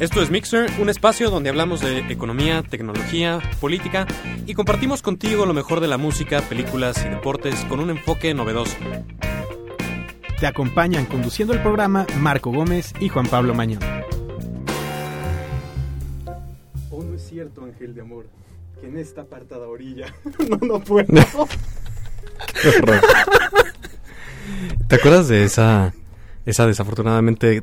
Esto es Mixer, un espacio donde hablamos de economía, tecnología, política y compartimos contigo lo mejor de la música, películas y deportes con un enfoque novedoso. Te acompañan conduciendo el programa Marco Gómez y Juan Pablo Mañón. Oh, no es cierto, Ángel de Amor, que en esta apartada orilla. no, no puedo. ¿Te acuerdas de esa, esa desafortunadamente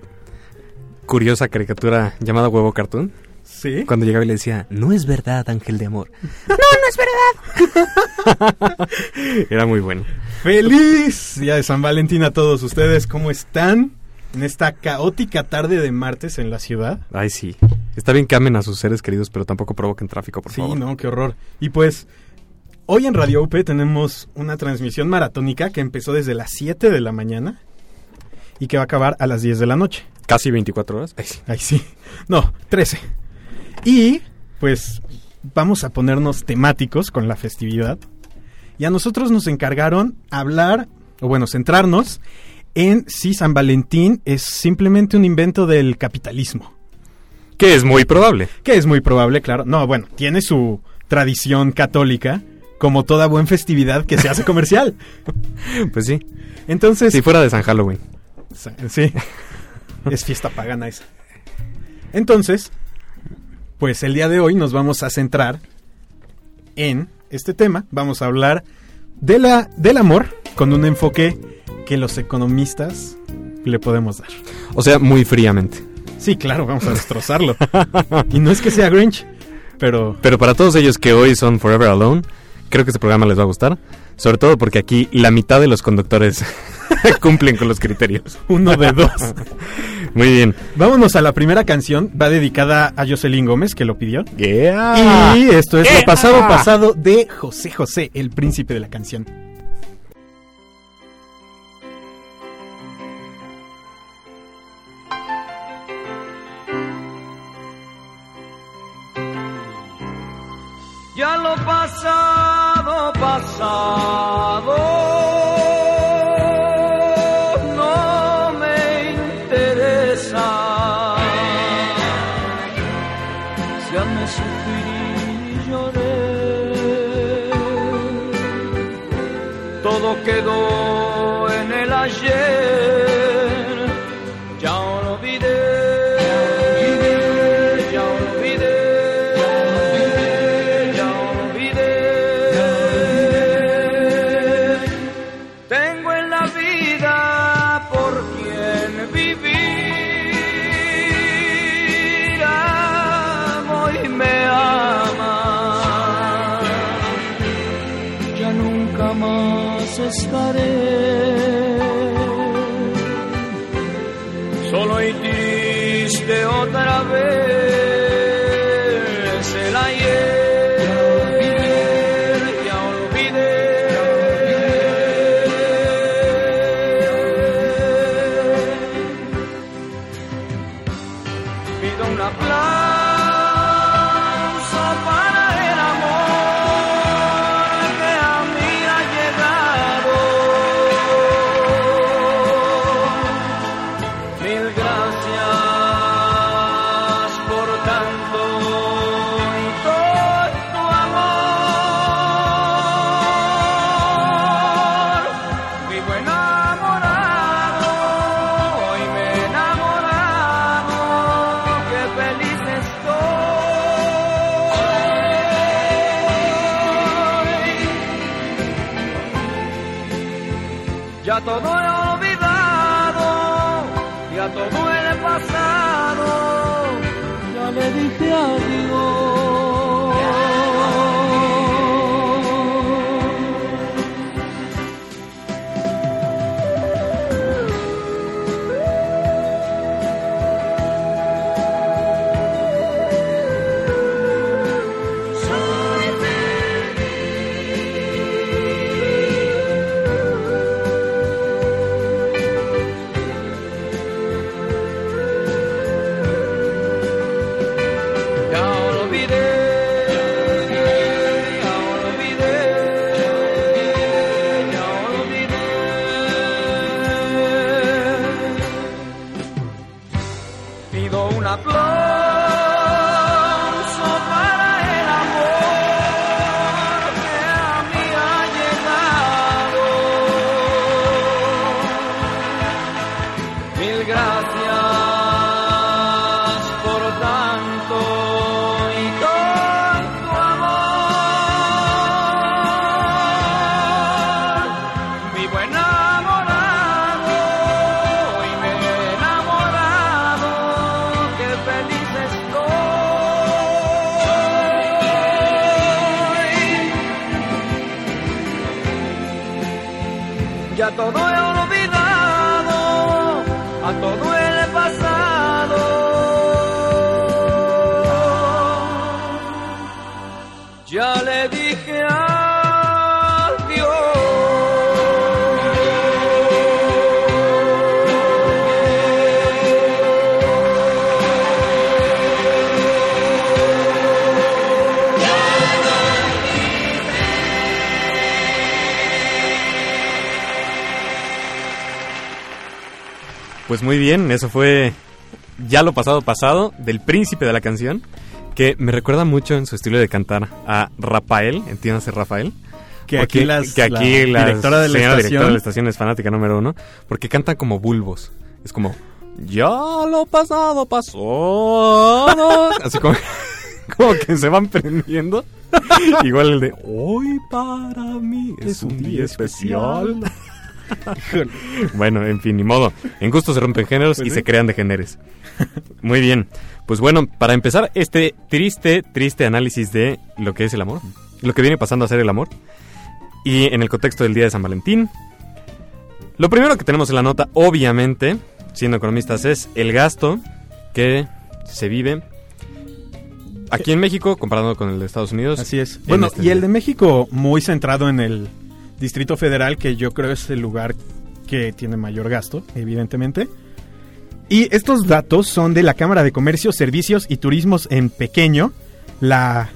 curiosa caricatura llamada Huevo Cartoon? Sí. Cuando llegaba y le decía, no es verdad, Ángel de Amor. No, no es verdad. Era muy bueno. Feliz día de San Valentín a todos ustedes. ¿Cómo están? En esta caótica tarde de martes en la ciudad. Ay, sí. Está bien que amen a sus seres queridos, pero tampoco provoquen tráfico, por sí, favor. no, qué horror. Y pues, hoy en Radio UP tenemos una transmisión maratónica que empezó desde las 7 de la mañana y que va a acabar a las 10 de la noche. Casi 24 horas. Ay, sí. Ay, sí. No, 13. Y pues vamos a ponernos temáticos con la festividad. Y a nosotros nos encargaron hablar, o bueno, centrarnos en si San Valentín es simplemente un invento del capitalismo. Que es muy probable. Que es muy probable, claro. No, bueno, tiene su tradición católica, como toda buena festividad que se hace comercial. Pues sí. Entonces, Si fuera de San Halloween. Sí. es fiesta pagana esa. Entonces, pues el día de hoy nos vamos a centrar en este tema. Vamos a hablar de la, del amor con un enfoque que los economistas le podemos dar. O sea, muy fríamente. Sí, claro, vamos a destrozarlo. y no es que sea Grinch, pero Pero para todos ellos que hoy son Forever Alone, creo que este programa les va a gustar. Sobre todo porque aquí la mitad de los conductores cumplen con los criterios. uno de dos. Muy bien. Vámonos a la primera canción. Va dedicada a Jocelyn Gómez, que lo pidió. Yeah. Y esto es lo ¡Eh! pasado pasado de José José, el príncipe de la canción. Ya lo pasado, pasado, todo Pues muy bien, eso fue ya lo pasado pasado del príncipe de la canción, que me recuerda mucho en su estilo de cantar a Rafael, entiéndase Rafael. Que Porque- aquí, las, que aquí la la directora de la señora directora de la estación es fanática número uno, porque cantan como bulbos. Es como, ya lo pasado pasó. Así como, como que se van prendiendo. Igual el de, hoy para mí es, un día especial. Bueno, en fin, ni modo. En gusto se rompen géneros Pues y sí. se crean de géneros. Muy bien. Pues bueno, para empezar este triste, triste análisis de lo que es el amor, lo que viene pasando a ser el amor, y en el contexto del Día de San Valentín, lo primero que tenemos en la nota, obviamente, siendo economistas, es el gasto que se vive aquí en México comparado con el de Estados Unidos. Así es. en Bueno, este y el de México muy centrado en el Distrito Federal, que yo creo es el lugar que tiene mayor gasto, evidentemente. Y estos datos son de la Cámara de Comercio, Servicios y Turismos en Pequeño, la...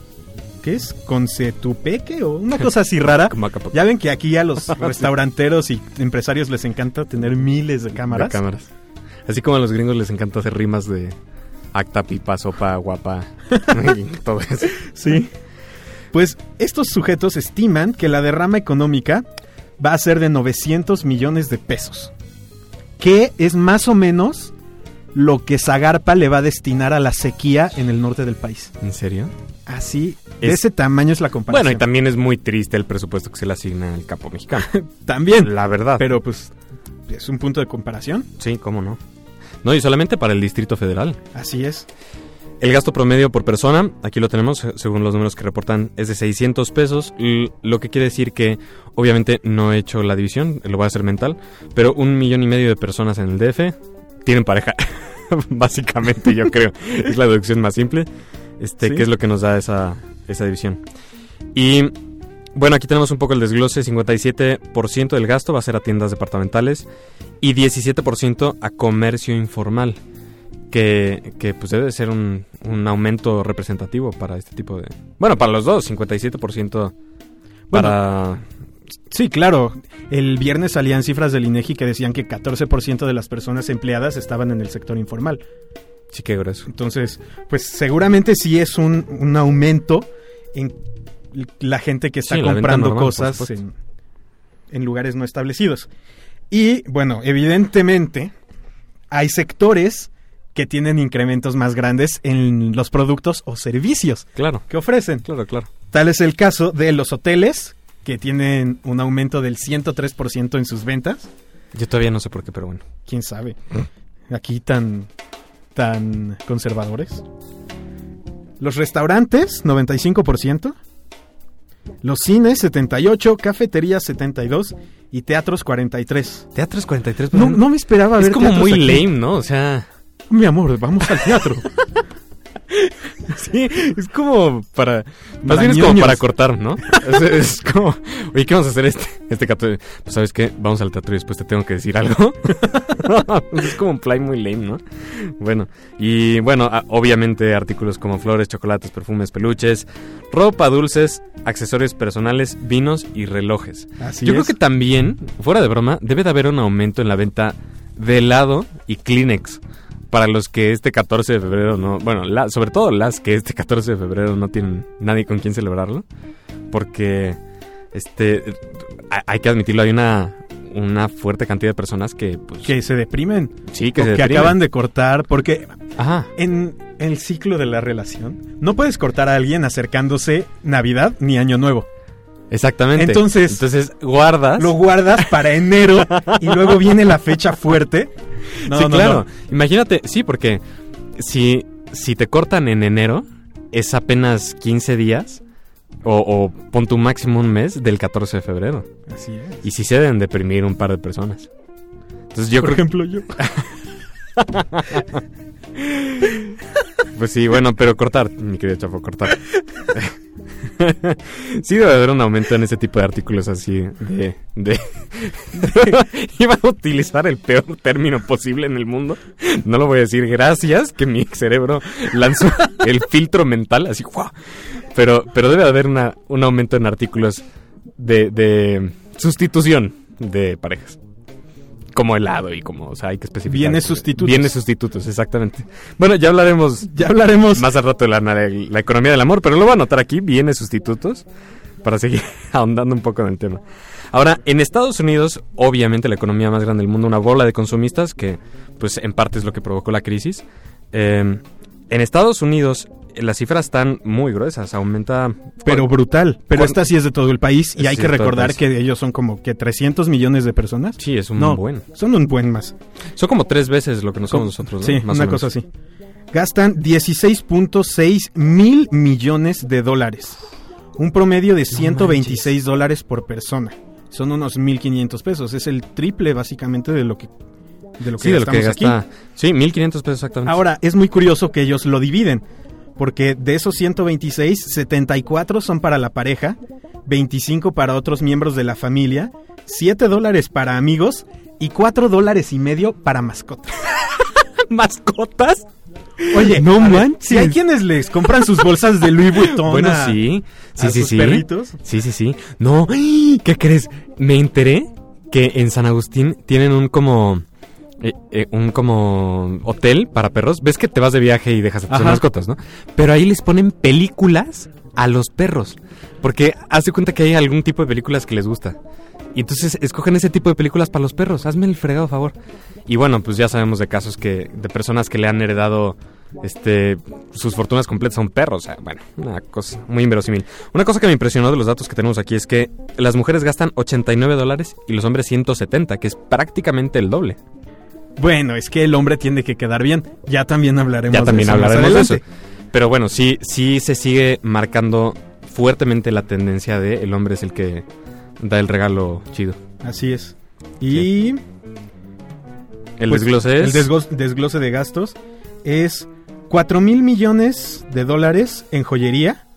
¿Qué es? ¿Concetupeque? O una cosa así rara. Ya ven que aquí a los restauranteros y empresarios les encanta tener miles de cámaras. De cámaras. Así como a los gringos les encanta hacer rimas de acta, pipa, sopa, guapa, y todo eso. Sí. Pues estos sujetos estiman que la derrama económica va a ser de 900 millones de pesos. Que es más o menos lo que Zagarpa le va a destinar a la sequía en el norte del país. ¿En serio? Así, de Es- ese tamaño es la comparación. Bueno, y también es muy triste el presupuesto que se le asigna al capo mexicano. También. La verdad. Pero pues es un punto de comparación. Sí, cómo no. No, y solamente para el Distrito Federal. Así es. El gasto promedio por persona, aquí lo tenemos, según los números que reportan, es de 600 pesos, lo que quiere decir que obviamente no he hecho la división, lo voy a hacer mental, pero un millón y medio de personas en el DF tienen pareja, básicamente yo creo, es la deducción más simple, este, Sí. que es lo que nos da esa, esa división. Y bueno, aquí tenemos un poco el desglose, 57% del gasto va a ser a tiendas departamentales y 17% a comercio informal que, que, pues debe de ser un, un aumento representativo para este tipo de... Bueno, para los dos, 57% para... Sí, claro. El viernes salían cifras del INEGI que decían que 14% de las personas empleadas estaban en el sector informal. Sí, qué grueso. Entonces, pues seguramente sí es un, un aumento en la gente que está Sí, comprando normal, cosas en, en lugares no establecidos. Y bueno, evidentemente hay sectores que tienen incrementos más grandes en los productos o servicios Claro, que ofrecen. claro, claro. Tal es el caso de los hoteles, que tienen un aumento del 103% en sus ventas. Yo todavía no sé por qué, pero bueno. ¿Quién sabe? Aquí tan, tan conservadores. Los restaurantes, 95%. Los cines, 78%. Cafeterías, 72%. Y teatros, 43%. Teatros 43. No, no me esperaba ver Es como muy aquí. lame, ¿no? O sea... Mi amor, vamos al teatro. Sí, es como para... Más Para bien es como para cortar, ¿no? Es, es como... Oye, ¿qué vamos a hacer este, este cato? Pues, ¿sabes qué? Vamos al teatro y después te tengo que decir algo. es como un play muy lame, ¿no? Bueno, y bueno, obviamente artículos como flores, chocolates, perfumes, peluches, ropa, dulces, accesorios personales, vinos y relojes. Así Yo es. creo que también, fuera de broma, debe de haber un aumento en la venta de helado y Kleenex. Para los que este 14 de febrero no... Bueno, la- sobre todo las que este 14 de febrero no tienen nadie con quien celebrarlo. Porque, este... ha- Hay que admitirlo, hay una, una fuerte cantidad de personas que, pues... Que se deprimen. sí, que o se que deprimen. acaban de cortar. Porque Ajá. en el ciclo de la relación, no puedes cortar a alguien acercándose Navidad ni Año Nuevo. Exactamente. Entonces- Entonces, guardas... Lo guardas para enero y luego viene la fecha fuerte. No, sí, no, claro. no. Imagínate, sí, porque si, si te cortan en enero, es apenas 15 días, o, o pon tu máximo un mes del 14 de febrero. Así es. Y si se deben deprimir un par de personas. Entonces yo Por creo ejemplo, yo. Pues sí, bueno, pero cortar, mi querido Chapo, cortar. sí debe haber un aumento en ese tipo de artículos así de... de... Iba a utilizar el peor término posible en el mundo. No lo voy a decir gracias, que mi cerebro lanzó el filtro mental así. ¡guau! Pero, pero debe haber una, un aumento en artículos de, de sustitución de parejas. Como helado y como, o sea, hay que especificar. Bienes sustitutos. Bienes sustitutos, exactamente. Bueno, ya hablaremos Ya hablaremos. más al rato de la, la economía del amor, pero lo voy a anotar aquí, bienes sustitutos, para seguir ahondando un poco en el tema. Ahora, en Estados Unidos, obviamente la economía más grande del mundo, una bola de consumistas, que pues en parte es lo que provocó la crisis. Eh, en Estados Unidos eh, las cifras están muy gruesas, aumenta... Pero brutal. Pero ¿Cuán- esta sí es de todo el país y Sí, hay que el recordar que ellos son como que 300 millones de personas. Sí, es un no, buen. son un buen más. Son como tres veces lo que no somos nosotros, ¿no? Sí, Más una cosa así. Gastan 16.6 mil millones de dólares. Un promedio de 126 dólares por persona. Son unos 1.500 pesos. Es el triple básicamente de lo que, de lo que Sí, de lo que gastamos aquí. gasta... Sí, 1.500 pesos exactamente. Ahora, es muy curioso que ellos lo dividen, porque de esos 126, 74 son para la pareja, 25 para otros miembros de la familia, 7 dólares para amigos y 4 dólares y medio para mascotas. ¿Mascotas? Oye, No manches. Si hay quienes les compran sus bolsas de Louis Vuitton Bueno, a- sí. Sí, a sí, sus sí. perritos. Sí, sí, sí. No. ¿qué crees? Me enteré que en San Agustín tienen un como... eh, eh, un como hotel para perros. Ves que te vas de viaje y dejas a tus Ajá. mascotas, ¿no? Pero ahí les ponen películas a los perros. Porque haz de cuenta que hay algún tipo de películas que les gusta. Y entonces escogen ese tipo de películas para los perros. Hazme el fregado favor. Y bueno, pues ya sabemos de casos que de personas que le han heredado este sus fortunas completas a un perro, o sea, bueno, una cosa muy inverosímil. Una cosa que me impresionó de los datos que tenemos aquí es que las mujeres gastan 89 dólares y los hombres 170, que es prácticamente el doble. Bueno, es que el hombre tiene que quedar bien. Ya también hablaremos Ya también de eso hablaremos de eso. Pero bueno, sí, sí se sigue marcando fuertemente la tendencia de el hombre es el que da el regalo chido. Así es. Y El Pues, desglose es... El desglose de gastos es 4 mil millones de dólares en joyería,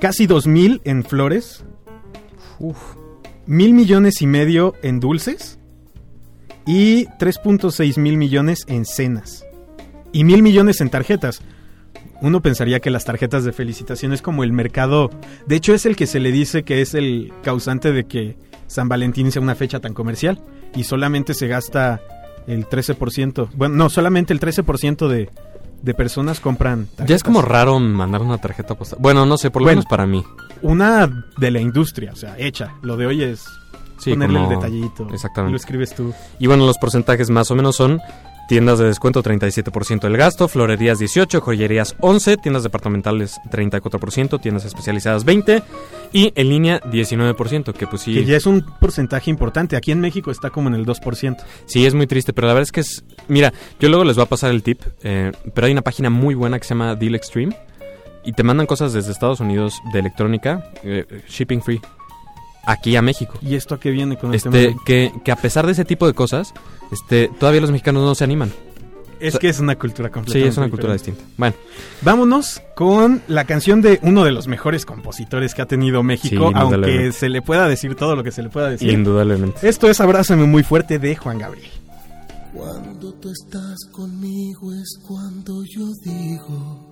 casi 2 mil en flores, mil millones y medio en dulces y 3.6 mil millones en cenas y mil millones en tarjetas. Uno pensaría que las tarjetas de felicitación es como el mercado. De hecho, es el que se le dice que es el causante de que San Valentín sea una fecha tan comercial. Y solamente se gasta el 13%. Bueno, no, solamente el 13% de, de personas compran tarjetas. Ya es como raro mandar una tarjeta postal. Bueno, no sé, por lo Bueno. menos para mí. Una de la industria, o sea, hecha. Lo de hoy es Sí, ponerle como- el detallito. Exactamente. Y lo escribes tú. Y bueno, los porcentajes más o menos son tiendas de descuento 37% del gasto, florerías 18, joyerías 11, tiendas departamentales 34%, tiendas especializadas 20 y en línea 19%, que pues sí, Que ya es un porcentaje importante. Aquí en México está como en el 2%. sí es muy triste, pero la verdad es que es... Mira, yo luego les voy a pasar el tip, eh, pero hay una página muy buena que se llama Deal Extreme y te mandan cosas desde Estados Unidos de electrónica, eh, shipping free, aquí a México. ¿Y esto a qué viene con el Este, tema? que, que a pesar de ese tipo de cosas, este, todavía los mexicanos no se animan. Es que es una cultura Sí, completamente es una cultura diferente. distinta. Bueno, Vámonos con la canción de uno de los mejores compositores que ha tenido México, Sí, aunque se le pueda decir todo lo que se le pueda decir. indudablemente. Esto es Abrázame muy fuerte de Juan Gabriel. Cuando tú estás conmigo es cuando yo digo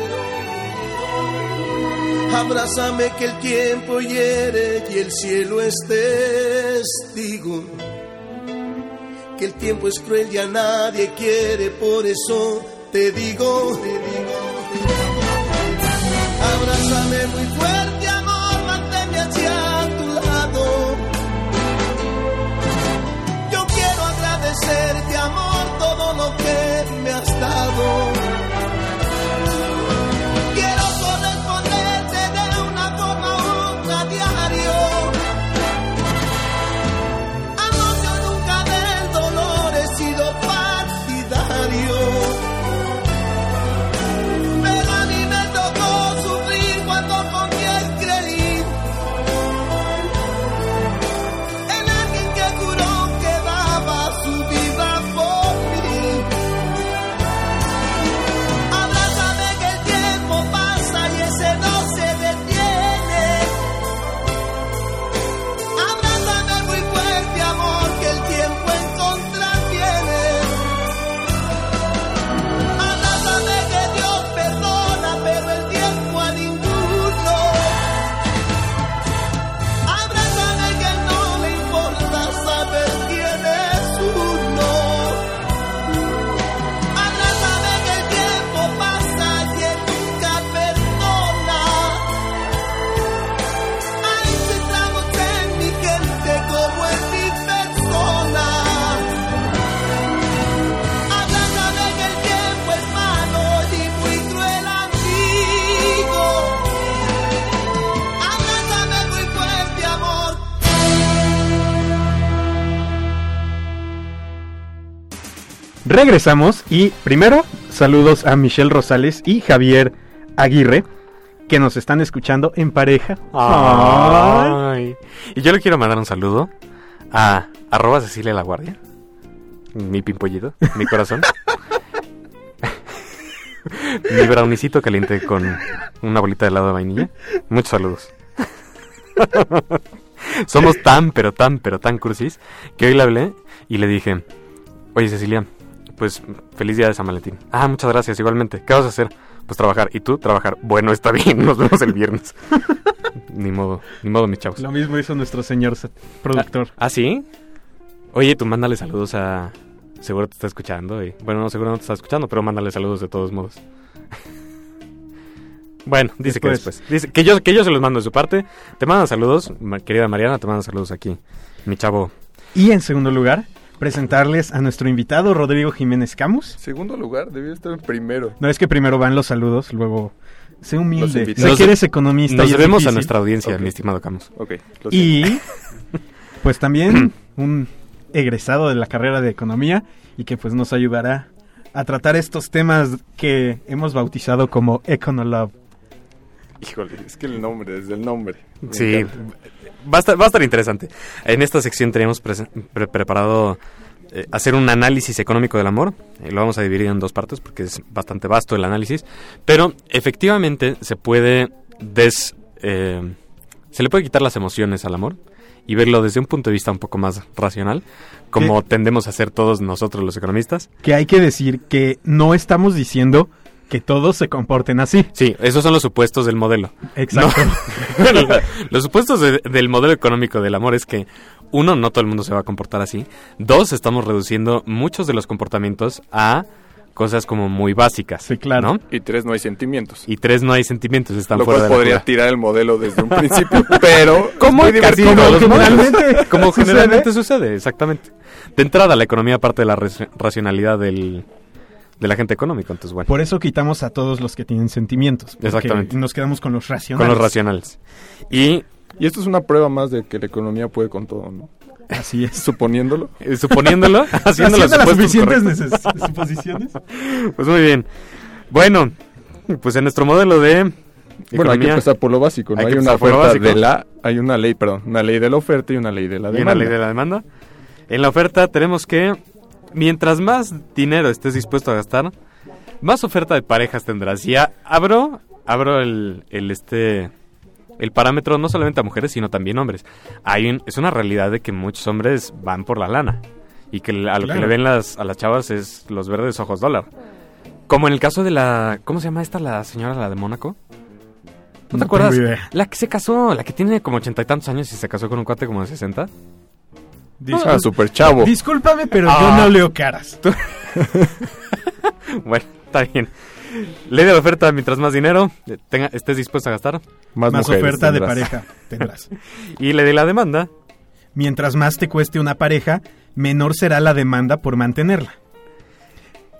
Abrázame que el tiempo hiere y el cielo es testigo. Que el tiempo es cruel y a nadie quiere, por eso te digo, te digo. Abrázame Regresamos y primero saludos a Michelle Rosales y Javier Aguirre que nos están escuchando en pareja. Ay. Y yo le quiero mandar un saludo a arroba Cecilia La Guardia. Mi pimpollito, mi corazón. mi brownicito caliente con una bolita de helado de vainilla. Muchos saludos. Somos tan, pero tan, pero tan cursis que hoy le hablé y le dije, oye Cecilia, pues feliz día de San Valentín. Ah, muchas gracias, igualmente. ¿Qué vas a hacer? Pues trabajar. ¿Y tú? Trabajar. Bueno, está bien, nos vemos el viernes. ni modo, ni modo, mis chavos. Lo mismo hizo nuestro señor productor. ¿Ah, sí? Oye, tú mándale saludos a... Seguro te está escuchando. Y... Bueno, no, seguro no te está escuchando, pero mándale saludos de todos modos. bueno, dice que Después. Dice que yo, que yo se los mando de su parte. Te mandan saludos, querida Mariana, te mandan saludos aquí. Mi chavo. Y en segundo lugar, presentarles a nuestro invitado Rodrigo Jiménez Camus. Segundo lugar, debía estar en primero. No es que primero van los saludos, luego sé humilde. Sé que eres economista. Nos y debemos a nuestra audiencia, mi estimado Camus. Ok, lo siento. Y pues también un egresado de la carrera de economía y que pues nos ayudará a tratar estos temas que hemos bautizado como Econolove. Híjole, es que el nombre, desde el nombre. Sí, va a, estar, va a estar interesante. En esta sección tenemos pre- preparado eh, hacer un análisis económico del amor. Eh, lo vamos a dividir en dos partes porque es bastante vasto el análisis. Pero efectivamente se puede des... eh, se le puede quitar las emociones al amor y verlo desde un punto de vista un poco más racional, como tendemos a hacer todos nosotros los economistas. Que hay que decir que no estamos diciendo que todos se comporten así. Sí, esos son los supuestos del modelo. Exacto. Los supuestos de- del modelo económico del amor es que uno, no todo el mundo se va a comportar así. Dos, estamos reduciendo muchos de los comportamientos a cosas como muy básicas. Sí, claro. ¿no? Y tres, no hay sentimientos. Y tres, no hay sentimientos, están Lo fuera cual de la podría tirar el modelo desde un principio, pero Como es casi los generalmente como sucede. generalmente sucede, exactamente. De entrada, la economía parte de la racionalidad del, del agente económico, entonces bueno, Por eso quitamos a todos los que tienen sentimientos. Exactamente. Nos quedamos con los racionales. con los racionales. Y Y esto es una prueba más de que la economía puede con todo, ¿no? Así es. Suponiéndolo. eh, suponiéndolo, haciendo, las suficientes neces- suposiciones. Pues muy bien. Bueno, pues en nuestro modelo de Bueno, hay que economía empezar por lo básico, ¿no? Hay una oferta de la... Hay una ley, perdón, una ley de la oferta y una ley de la y una demanda. ley de la demanda. En la oferta tenemos que mientras más dinero estés dispuesto a gastar, más oferta de parejas tendrás. Y a- abro, abro el, el este el parámetro no solamente a mujeres, sino también hombres. Hay un- es una realidad de que muchos hombres van por la lana y que a lo que le ven las, a las chavas es los verdes ojos dólar. Como en el caso de la ¿cómo se llama esta la señora la de Mónaco? ¿No te No acuerdas? La que se casó, la que tiene como ochenta y tantos años y se casó con un cuate como de 60. Dis- Ah, super chavo. Discúlpame, pero Ah. yo no leo caras. Bueno, está bien. Ley de la oferta, mientras más dinero eh, tenga, estés dispuesto a gastar. Más, Más mujeres oferta de pareja tendrás. Y ley de la demanda. Mientras más te cueste una pareja, menor será la demanda por mantenerla.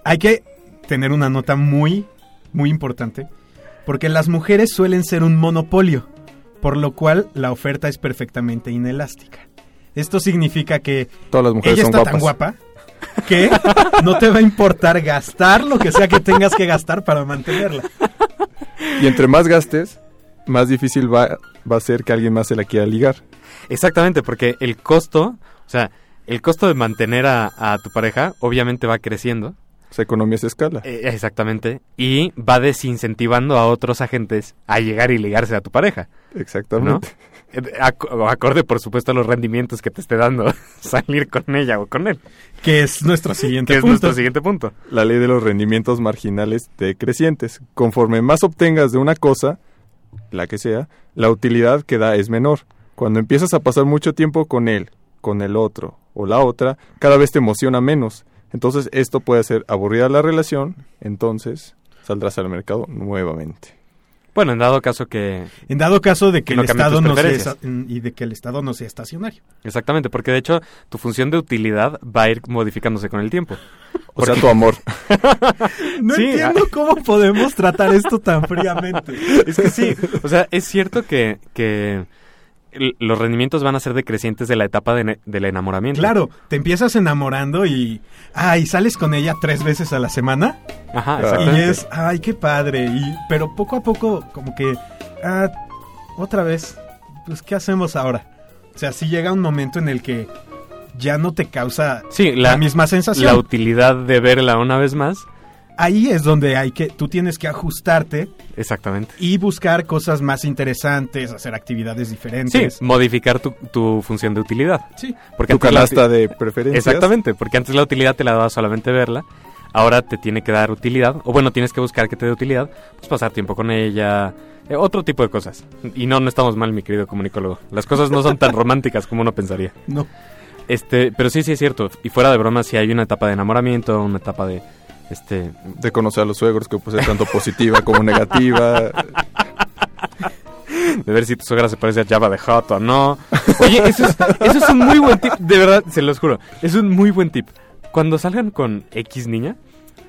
Hay que tener una nota muy, muy importante, porque las mujeres suelen ser un monopolio, por lo cual la oferta es perfectamente inelástica. Esto significa que Todas las mujeres ella son está guapas. tan guapa que no te va a importar gastar lo que sea que tengas que gastar para mantenerla. Y entre más gastes, más difícil va, va a ser que alguien más se la quiera ligar. Exactamente, porque el costo, o sea, el costo de mantener a, a tu pareja obviamente va creciendo. O sea, economía es escala. eh, exactamente. Y va desincentivando a otros agentes a llegar y ligarse a tu pareja. Exactamente. Ac- acorde, por supuesto, a los rendimientos que te esté dando salir con ella o con él. Que es nuestro siguiente Que es punto. nuestro siguiente punto. La ley de los rendimientos marginales decrecientes. Conforme más obtengas de una cosa, la que sea, la utilidad que da es menor. Cuando empiezas a pasar mucho tiempo con él, con el otro o la otra, cada vez te emociona menos. Entonces esto puede hacer aburrida la relación, entonces saldrás al mercado nuevamente. Bueno, en dado caso que... En dado caso de que, el Estado no sea y de que el Estado no sea estacionario. Exactamente, porque de hecho tu función de utilidad va a ir modificándose con el tiempo. O sea, tu amor. No Sí, entiendo cómo podemos tratar esto tan fríamente. Es que sí, o sea, es cierto que, que el- los rendimientos van a ser decrecientes de la etapa de del enamoramiento. Claro, te empiezas enamorando y... Ah, y sales con ella tres veces a la semana. Ajá, Y Y exactamente. es, ay, qué padre. Y, pero poco a poco, como que... Ah, otra vez. Pues, ¿qué hacemos ahora? O sea, sí llega un momento en el que ya no te causa Sí, la, la, misma sensación. la utilidad de verla una vez más. Ahí es donde hay que... Tú tienes que ajustarte Exactamente. y buscar cosas más interesantes, hacer actividades Sí, diferentes. modificar tu, tu función de utilidad. Sí. Porque Tu canasta de preferencias. Exactamente, porque antes la utilidad te la daba solamente verla. Ahora te tiene que dar utilidad, o bueno, tienes que buscar que te dé utilidad, pues pasar tiempo con ella, eh, otro tipo de cosas. Y no, no estamos mal, mi querido comunicólogo. Las cosas no son tan románticas como uno pensaría. No. Este, pero sí, sí es cierto. Y fuera de broma, sí hay una etapa de enamoramiento, una etapa de, este, De conocer a los suegros, que puede ser tanto positiva como negativa. de ver si tu suegra se parece a Java de Hot o no. Oye, eso es, eso es un muy buen tip, de verdad, se los juro. Es un muy buen tip. Cuando salgan con X niña,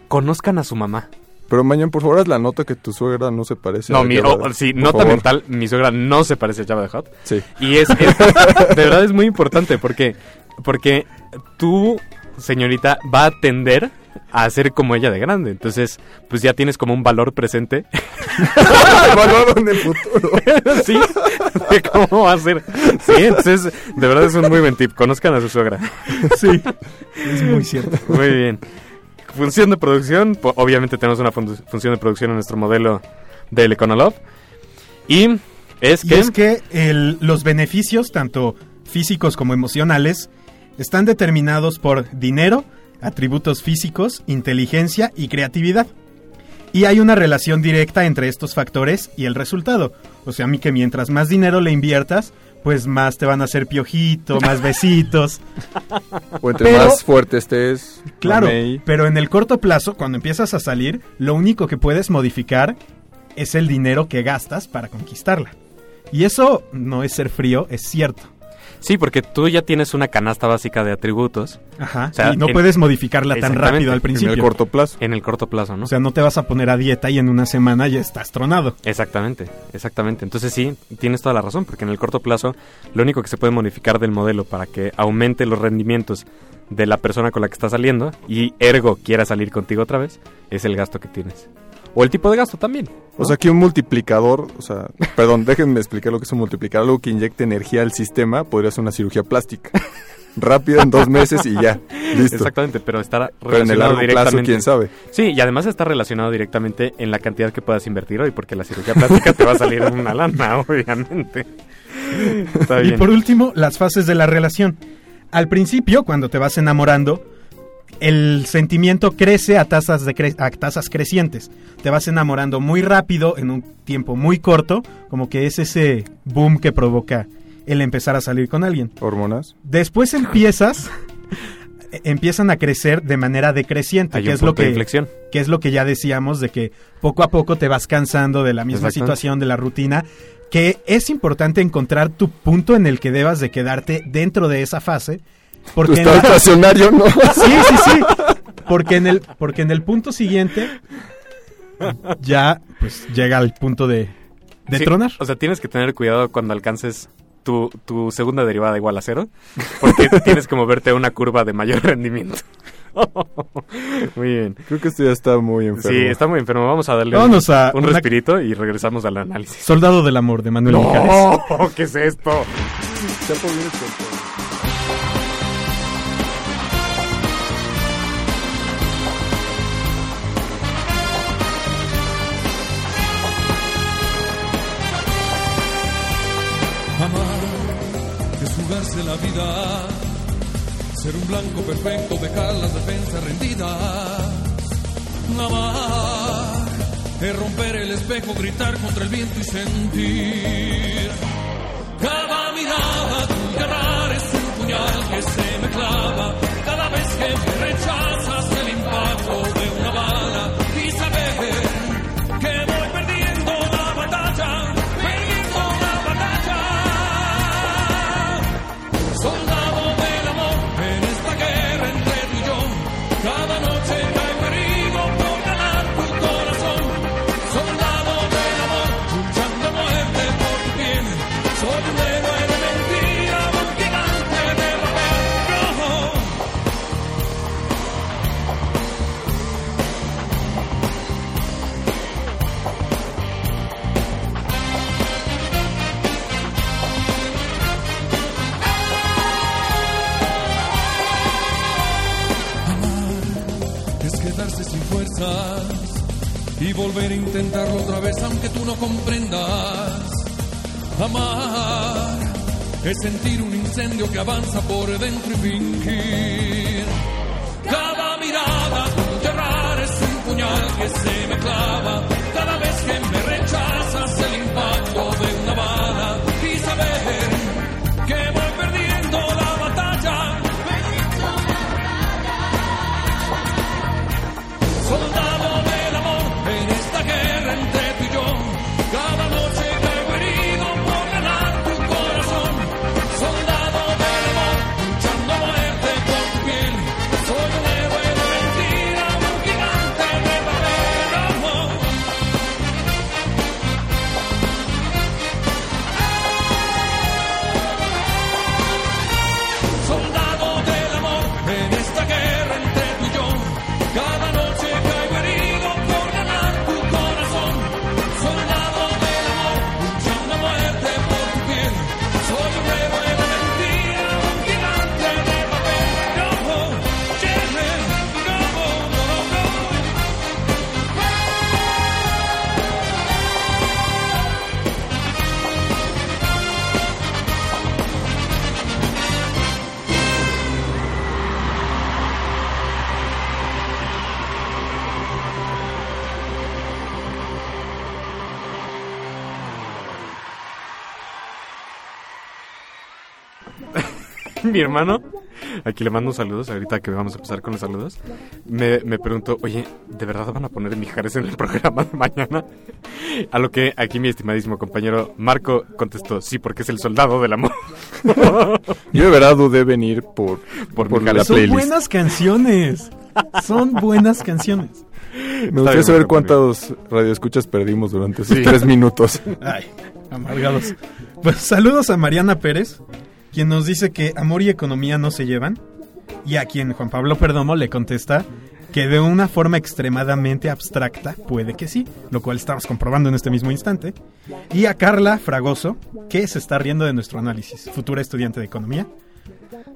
conozcan a su mamá. Pero mañana, por favor, haz la nota que tu suegra no se parece No, a mi, Java, oh, sí, por nota favor. mental, mi suegra no se parece a Java de Hot. Sí. Y es, es- de verdad es muy importante porque, porque tu señorita va a tender a ser como ella de grande. Entonces, pues ya tienes como un valor presente. Evaluado en el futuro. sí, de cómo va a ser. Sí, entonces, de verdad es un muy buen tip. Conozcan a su suegra. Sí. Es muy cierto. Muy bien. Función de producción. Obviamente tenemos una fun- función de producción en nuestro modelo del Econolob. Y es Y que... es que el- los beneficios, tanto físicos como emocionales, están determinados por dinero, atributos físicos, inteligencia y creatividad. Y hay una relación directa entre estos factores y el resultado. O sea, a mí que mientras más dinero le inviertas, pues más te van a hacer piojito, más besitos. O entre Pero- más fuerte estés. Claro, mamey. pero en el corto plazo, cuando empiezas a salir, lo único que puedes modificar es el dinero que gastas para conquistarla. Y eso no es ser frío, es cierto. Sí, porque tú ya tienes una canasta básica de atributos Ajá. O sea, y no en- puedes modificarla tan rápido al el En principio. el corto plazo. en el corto plazo, ¿no? O sea, no te vas a poner a dieta y en una semana ya estás tronado. Exactamente, exactamente. Entonces sí, tienes toda la razón, porque en el corto plazo lo único que se puede modificar del modelo para que aumente los rendimientos de la persona con la que estás saliendo y ergo quiera salir contigo otra vez, es el gasto que tienes. O el tipo de gasto también. O sea, que un multiplicador, o sea, perdón, déjenme explicar lo que es un multiplicador, algo que inyecte energía al sistema, podría ser una cirugía plástica. Rápida en dos meses y ya, listo. Exactamente, pero estará Pero en el relacionado plazo, directamente. quién sabe. Sí, y además está relacionado directamente en la cantidad que puedas invertir hoy, porque la cirugía plástica te va a salir en una lana, obviamente. Está Y bien. por último, las fases de la relación. Al principio, cuando te vas enamorando, el sentimiento crece a tasas, de cre- a tasas crecientes. Te vas enamorando muy rápido, en un tiempo muy corto, como que es ese boom que provoca el empezar a salir con alguien. ¿Hormonas? Después empiezas, e- empiezan a crecer de manera decreciente, Hay que un es lo de que inflexión. que es lo que ya decíamos de que poco a poco te vas cansando de la misma situación, de la rutina, que es importante encontrar tu punto en el que debas de quedarte dentro de esa fase, porque en la- estacionario, ¿no? sí, sí, sí, porque en el porque en el punto siguiente ya pues llega al punto de de Sí, tronar. O sea, tienes que tener cuidado cuando alcances tu, tu segunda derivada igual a cero, porque tienes que moverte a una curva de mayor rendimiento. muy bien. Creo que esto ya está muy enfermo. Sí, está muy enfermo. Vamos a darle Vámonos un, a un una- respirito y regresamos al análisis. Soldado del amor de Manuel Mijares. ¡No! ¿Qué es esto? Ser un blanco perfecto, dejar las defensas rendidas. Amar es romper el espejo, gritar contra el viento y sentir. Cada mirada rara es un puñal que se me clava. Y volver a intentarlo otra vez aunque tú no comprendas. Amar es sentir un incendio que avanza por dentro y fingir. Cada mirada rara es un puñal que se me clava. Mi hermano, aquí le mando saludos, ahorita que vamos a empezar con los saludos, me, me preguntó, oye, ¿de verdad van a poner Mijares en el programa de mañana? A lo que aquí mi estimadísimo compañero Marco contestó, sí, porque es el soldado del amor. Yo de verdad dudé venir por, por, Por la Son playlist. buenas canciones. Son buenas canciones. Me gustaría bien, saber cuántos radioescuchas perdimos durante esos Sí. tres minutos. Ay, amargados. Pues saludos a Mariana Pérez, quien nos dice que amor y economía no se llevan. Y a quien Juan Pablo Perdomo le contesta que de una forma extremadamente abstracta puede que sí, lo cual estamos comprobando en este mismo instante. Y a Carla Fragoso, que se está riendo de nuestro análisis, futura estudiante de economía.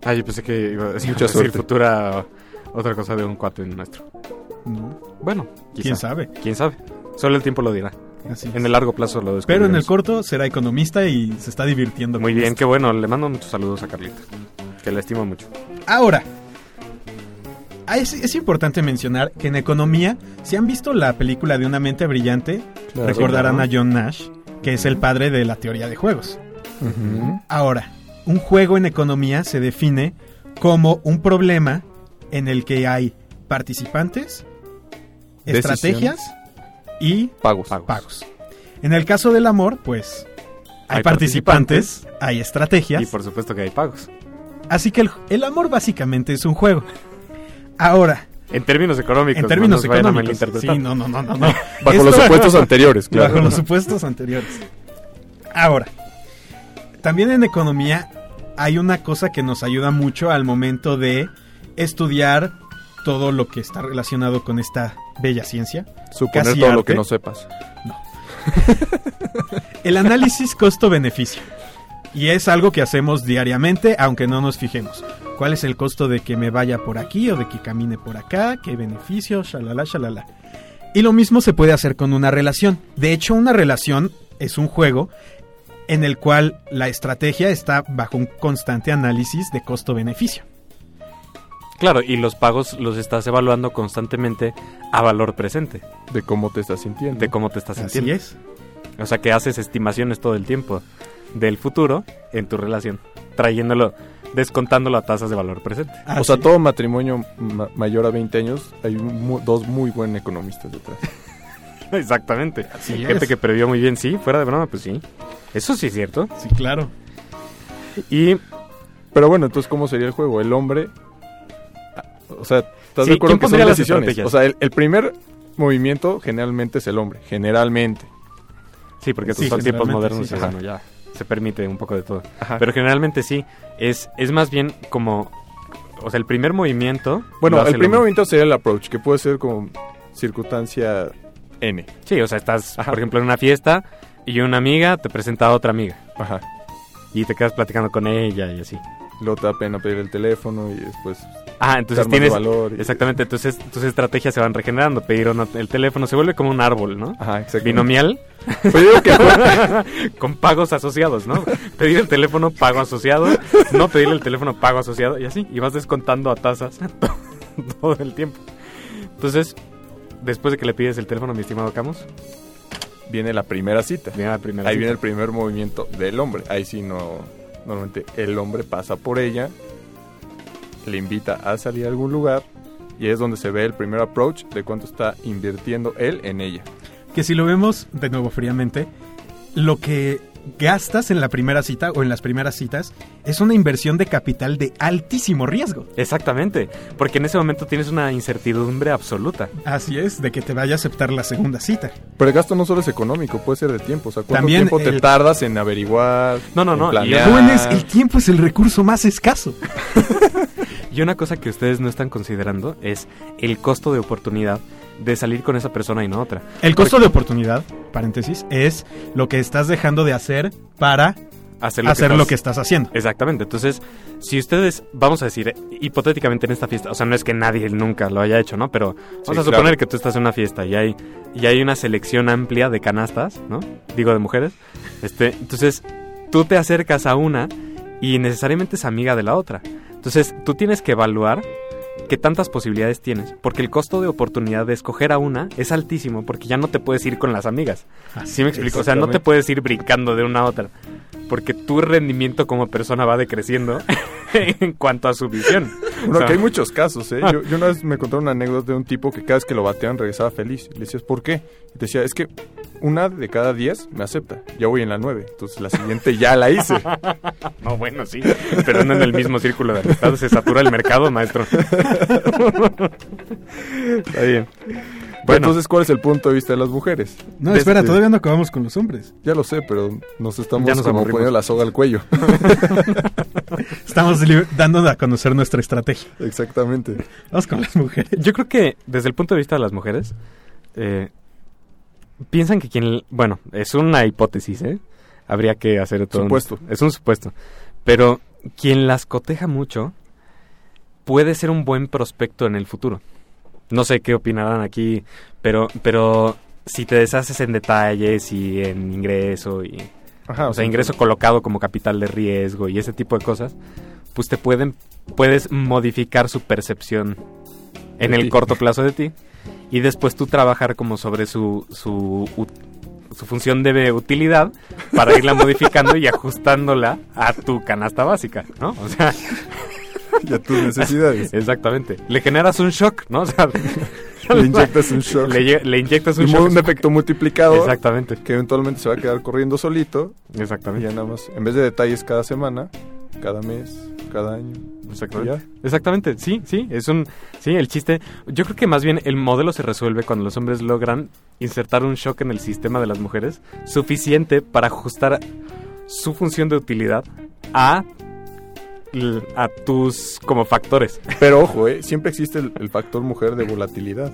Ay, yo pensé que iba a decir, futura otra cosa de un cuate nuestro. No, Bueno, quizá. quién sabe. ¿Quién sabe? Solo el tiempo lo dirá. Así. En el largo plazo lo Pero descubriremos. en el corto será economista y se está divirtiendo. Muy bien, esto. qué bueno. Le mando muchos saludos a Carlita, que la estimo mucho. Ahora, ah, es, es importante mencionar que en economía, si han visto la película de Una mente brillante, Claro. recordarán a John Nash, que es el padre de la teoría de juegos. Ahora, un juego en economía se define como un problema en el que hay participantes, estrategias y Pagos. pagos. En el caso del amor, pues hay, Hay participantes, hay estrategias. Y por supuesto que hay pagos. Así que el, el amor básicamente es un juego. Ahora, En términos económicos. en términos no económicos. Sí, no, no, no, no. no. Bajo Esto- los supuestos anteriores, claro. Bajo los supuestos anteriores. Ahora, también en economía hay una cosa que nos ayuda mucho al momento de estudiar todo lo que está relacionado con esta bella ciencia. Suponer casi todo lo que no sepas. El análisis costo-beneficio. Y es algo que hacemos diariamente, aunque no nos fijemos. ¿Cuál es el costo de que me vaya por aquí o de que camine por acá? ¿Qué beneficio? Shalala, shalala. Y lo mismo se puede hacer con una relación. De hecho, una relación es un juego en el cual la estrategia está bajo un constante análisis de costo-beneficio. Claro, y los pagos los estás evaluando constantemente a valor presente, De cómo te estás sintiendo. de cómo te estás Así sintiendo. es. O sea, que haces estimaciones todo el tiempo del futuro en tu relación, trayéndolo, descontándolo a tasas de valor presente. o sea, Así- todo matrimonio ma- mayor a 20 años, hay mu- dos muy buenos economistas detrás. Exactamente. Así Gente es. que previó muy bien, sí, fuera de broma, pues sí. Eso sí es cierto. Sí, claro. Y Pero bueno, entonces, ¿cómo sería el juego? El hombre... O sea, ¿estás Sí, de acuerdo ¿quién que son las decisiones? estrategias? O sea, el, el primer movimiento generalmente es el hombre. Generalmente. sí, porque Sí, son tiempos modernos sí. y bueno, ya se permite un poco de todo. Ajá. Pero generalmente sí, es, es más bien como, o sea, el primer movimiento... bueno, el primer movimiento sería el approach, que puede ser como circunstancia N. Sí, o sea, estás, Ajá. por ejemplo, en una fiesta y una amiga te presenta a otra amiga Ajá. y te quedas platicando con ella y así. Luego te da pena pedir el teléfono y después Ah, entonces tienes... valor. y- Exactamente, entonces tus estrategias se van regenerando. Pedir el teléfono se vuelve como un árbol, ¿no? Ajá, exacto. Binomial Pues digo que con pagos asociados, ¿no? Pedir el teléfono, pago asociado. No pedirle el teléfono, pago asociado. Y así. Y vas descontando a tasas todo el tiempo. Entonces, después de que le pides el teléfono, mi estimado Camus, viene la primera cita. viene la primera Ahí cita. viene el primer movimiento del hombre. Ahí sí no. Normalmente el hombre pasa por ella, le invita a salir a algún lugar y es donde se ve el primer approach de cuánto está invirtiendo él en ella. que si lo vemos de nuevo fríamente, lo que gastas en la primera cita o en las primeras citas es una inversión de capital de altísimo riesgo. Exactamente, porque en ese momento tienes una incertidumbre absoluta. Así es, de que te vaya a aceptar la segunda cita. Pero el gasto no solo es económico, puede ser de tiempo. O sea, ¿cuánto También tiempo te tardas en averiguar? No, no, no, y planear? El tiempo es el recurso más escaso. Y una cosa que ustedes no están considerando es el costo de oportunidad de salir con esa persona y no otra. El costo de oportunidad, paréntesis, es lo que estás dejando de hacer para Hacer hacer estás- lo que estás haciendo. Exactamente. Entonces, si ustedes, vamos a decir, hipotéticamente en esta fiesta, o sea, no es que nadie nunca lo haya hecho, ¿no? Pero vamos Sí, a suponer claro. que tú estás en una fiesta y hay, y hay una selección amplia de canastas, ¿no? Digo, de mujeres. Este, entonces, tú te acercas a una y necesariamente es amiga de la otra. Entonces, tú tienes que evaluar qué tantas posibilidades tienes, porque el costo de oportunidad de escoger a una es altísimo, porque ya no te puedes ir con las amigas. ¿Sí me explico? O sea, no te puedes ir brincando de una a otra. porque tu rendimiento como persona va decreciendo en cuanto a su visión. Bueno, O sea, que hay muchos casos, ¿eh? Yo, yo una vez me contaron una anécdota de un tipo que cada vez que lo bateaban regresaba feliz. Le decías, ¿por qué? Y te decía, es que una de cada diez me acepta. Ya voy en la nueve. Entonces la siguiente ya la hice. No, bueno, sí, pero no en el mismo círculo de amistad. Se satura el mercado, maestro. Está bien. Bueno, Entonces, ¿cuál es el punto de vista de las mujeres? No, Desde- espera, todavía no acabamos con los hombres. Ya lo sé, pero nos estamos nos como poniendo la soga al cuello. Estamos dando a conocer nuestra estrategia. Exactamente. Vamos con las mujeres. yo creo que desde el punto de vista de las mujeres, eh, piensan que quien... Bueno, es una hipótesis, ¿eh? Habría que hacer todo... un- Supuesto. es un supuesto. Pero quien las coteja mucho puede ser un buen prospecto en el futuro. No sé qué opinarán aquí, pero, pero si te deshaces en detalles y en ingreso y... Ajá, o sea, ingreso colocado como capital de riesgo y ese tipo de cosas, pues te pueden, puedes modificar su percepción en el corto plazo de ti y después tú trabajar como sobre su, su, su función de utilidad para irla modificando y ajustándola a tu canasta básica, ¿no? O sea, y a tus necesidades. exactamente. Le generas un shock, ¿no? O sea, Le inyectas un shock. le, le inyectas un y shock. un efecto multiplicador Exactamente, que eventualmente se va a quedar corriendo solito. Y exactamente. ya nada más, en vez de detalles cada semana, cada mes, cada año. Exactamente. Exactamente, sí, sí, es un, sí, el chiste, yo creo que más bien el modelo se resuelve cuando los hombres logran insertar un shock en el sistema de las mujeres suficiente para ajustar su función de utilidad a, a tus como factores. Pero ojo, ¿eh? siempre existe el, el factor mujer de volatilidad.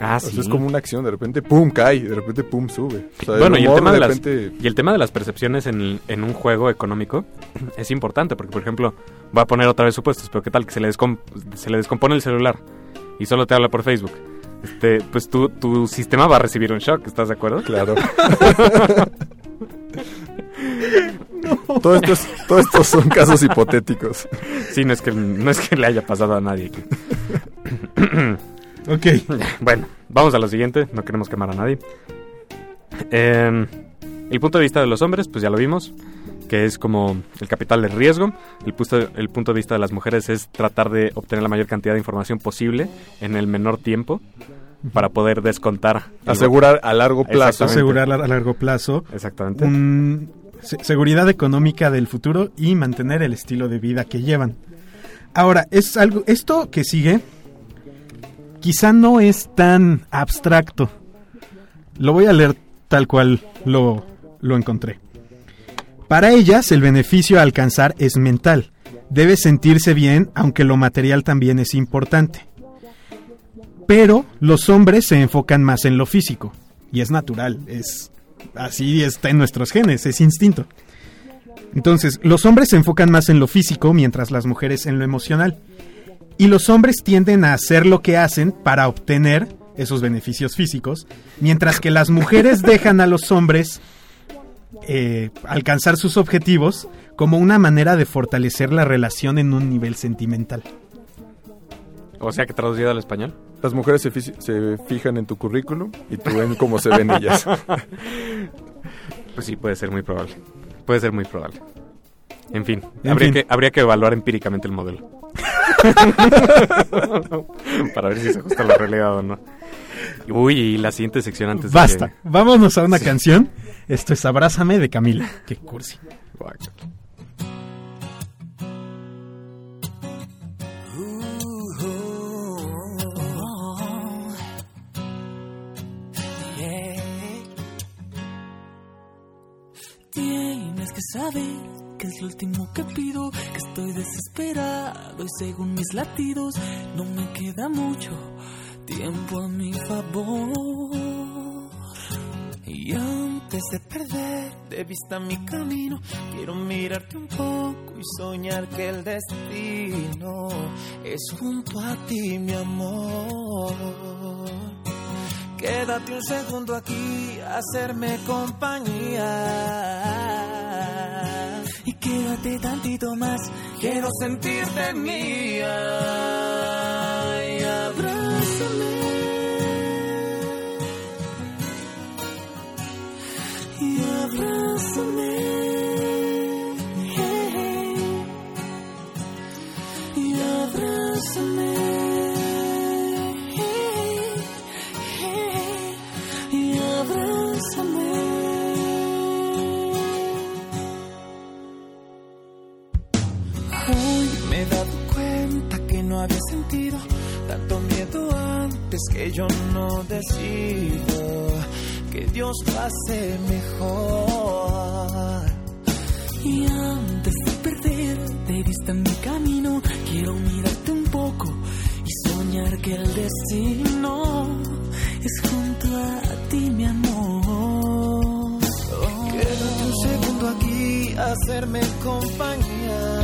Ah, O sea, es como una acción, de repente pum cae, de repente pum sube. O sea, Bueno, y el tema de las- repente Y el tema de las percepciones en, en un juego económico es importante, porque por ejemplo, voy a poner otra vez supuestos, pero ¿qué tal que se le, descom- se le descompone el celular y solo te habla por Facebook? Este, pues tu, tu sistema va a recibir un shock, ¿estás de acuerdo? Claro. todo, esto es- todo esto son casos hipotéticos. Sí, no es que, no es que le haya pasado a nadie. Ok. Bueno, vamos a lo siguiente, no queremos quemar a nadie. Eh, el punto de vista de los hombres, pues ya lo vimos, que es como el capital de riesgo. El punto, el punto de vista de las mujeres es tratar de obtener la mayor cantidad de información posible en el menor tiempo para poder descontar. Asegurar a largo plazo. Asegurar a largo plazo Exactamente. un- se- seguridad económica del futuro y mantener el estilo de vida que llevan. Ahora, es algo esto que sigue quizá no es tan abstracto. Lo voy a leer tal cual lo, lo encontré. Para ellas, el beneficio a alcanzar es mental. Debe sentirse bien, aunque lo material también es importante. Pero los hombres se enfocan más en lo físico. Y es natural, es así está en nuestros genes, es instinto. Entonces, los hombres se enfocan más en lo físico, mientras las mujeres en lo emocional. Y los hombres tienden a hacer lo que hacen para obtener esos beneficios físicos, mientras que las mujeres dejan a los hombres eh, alcanzar sus objetivos como una manera de fortalecer la relación en un nivel sentimental. O sea que traducido al español. Las mujeres se, fi- se fijan en tu currículum y tú ven cómo se ven ellas. Pues sí, puede ser muy probable. Puede ser muy probable. En fin, En habría, fin. Que, habría que evaluar empíricamente el modelo. Para ver si se ajusta a la realidad o no. Uy, y la siguiente sección antes Basta, de vámonos a una canción. Esto es Abrázame de Camila. Qué cursi. que... Tienes que saber que es lo último que pido, que estoy desesperado y según mis latidos no me queda mucho tiempo a mi favor. Y antes de perder de vista mi camino, quiero mirarte un poco y soñar que el destino es junto a ti, mi amor. Quédate un segundo aquí, hacerme compañía. Y quédate tantito más, quiero sentirte mía. tanto miedo antes que yo no decido que Dios lo hace mejor. Y antes de perder perderte vista en mi camino, quiero mirarte un poco y soñar que el destino es junto a ti, mi amor. Oh. Quédate un segundo aquí, hacerme compañía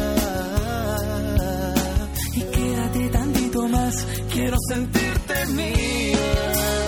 quiero sentirte mía.